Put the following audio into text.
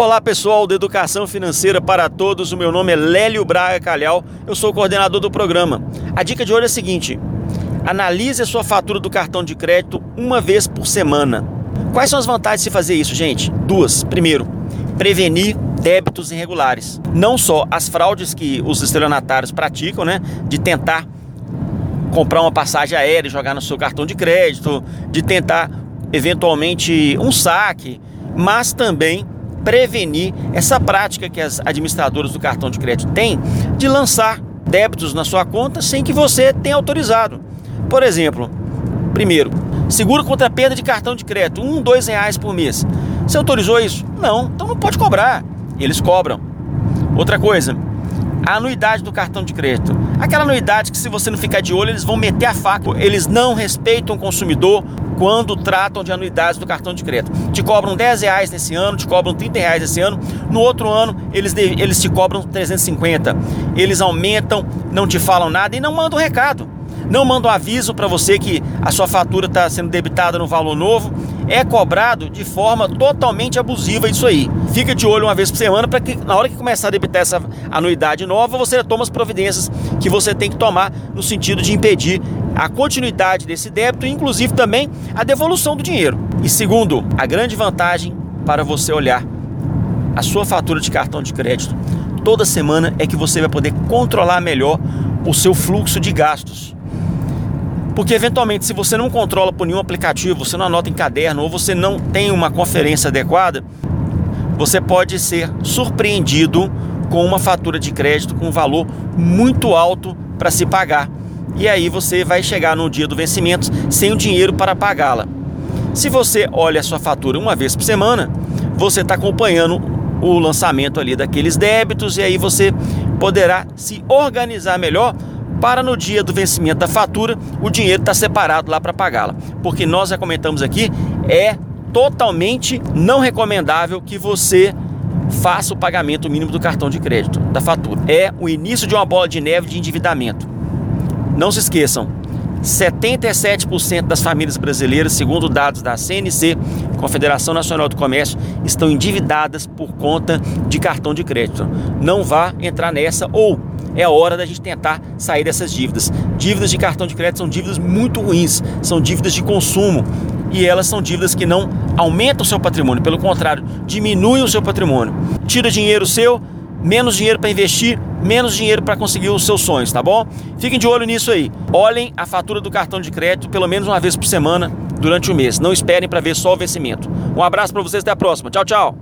Olá pessoal da Educação Financeira para Todos, o meu nome é Lélio Braga Calhau, eu sou coordenador do programa. A dica de hoje é a seguinte: analise a sua fatura do cartão de crédito uma vez por semana. Quais são as vantagens de fazer isso, gente? Duas. Primeiro, prevenir débitos irregulares. Não só as fraudes que os estelionatários praticam, né, de tentar comprar uma passagem aérea e jogar no seu cartão de crédito, de tentar eventualmente um saque, mas também prevenir essa prática que as administradoras do cartão de crédito têm de lançar débitos na sua conta sem que você tenha autorizado. Por exemplo, primeiro, seguro contra perda de cartão de crédito, um, dois reais por mês. Você autorizou isso? Não, então não pode cobrar. Eles cobram. Outra coisa, a anuidade do cartão de crédito. Aquela anuidade que se você não ficar de olho, eles vão meter a faca. Eles não respeitam o consumidor quando tratam de anuidades do cartão de crédito. Te cobram 10 reais nesse ano, te cobram 30 reais nesse ano, no outro ano eles, eles te cobram 350. Eles aumentam, não te falam nada e não mandam recado. Não mandam aviso para você que a sua fatura está sendo debitada no valor novo é cobrado de forma totalmente abusiva isso aí. Fica de olho uma vez por semana para que na hora que começar a debitar essa anuidade nova, você toma as providências que você tem que tomar no sentido de impedir a continuidade desse débito e inclusive também a devolução do dinheiro. E segundo, a grande vantagem para você olhar a sua fatura de cartão de crédito toda semana é que você vai poder controlar melhor o seu fluxo de gastos. Porque eventualmente, se você não controla por nenhum aplicativo, você não anota em caderno ou você não tem uma conferência adequada, você pode ser surpreendido com uma fatura de crédito com um valor muito alto para se pagar. E aí você vai chegar no dia do vencimento sem o dinheiro para pagá-la. Se você olha a sua fatura uma vez por semana, você está acompanhando o lançamento ali daqueles débitos e aí você poderá se organizar melhor para no dia do vencimento da fatura o dinheiro estar tá separado lá para pagá-la. Porque nós já comentamos aqui, é totalmente não recomendável que você faça o pagamento mínimo do cartão de crédito, da fatura. É o início de uma bola de neve de endividamento. Não se esqueçam, 77% das famílias brasileiras, segundo dados da CNC, Confederação Nacional do Comércio, estão endividadas por conta de cartão de crédito. Não vá entrar nessa ou é hora da gente tentar sair dessas dívidas. Dívidas de cartão de crédito são dívidas muito ruins, são dívidas de consumo e elas são dívidas que não aumentam o seu patrimônio, pelo contrário, diminuem o seu patrimônio. Tira dinheiro seu, menos dinheiro para investir, menos dinheiro para conseguir os seus sonhos, tá bom? Fiquem de olho nisso aí. Olhem a fatura do cartão de crédito pelo menos uma vez por semana durante o mês. Não esperem para ver só o vencimento. Um abraço para vocês, até a próxima. Tchau, tchau.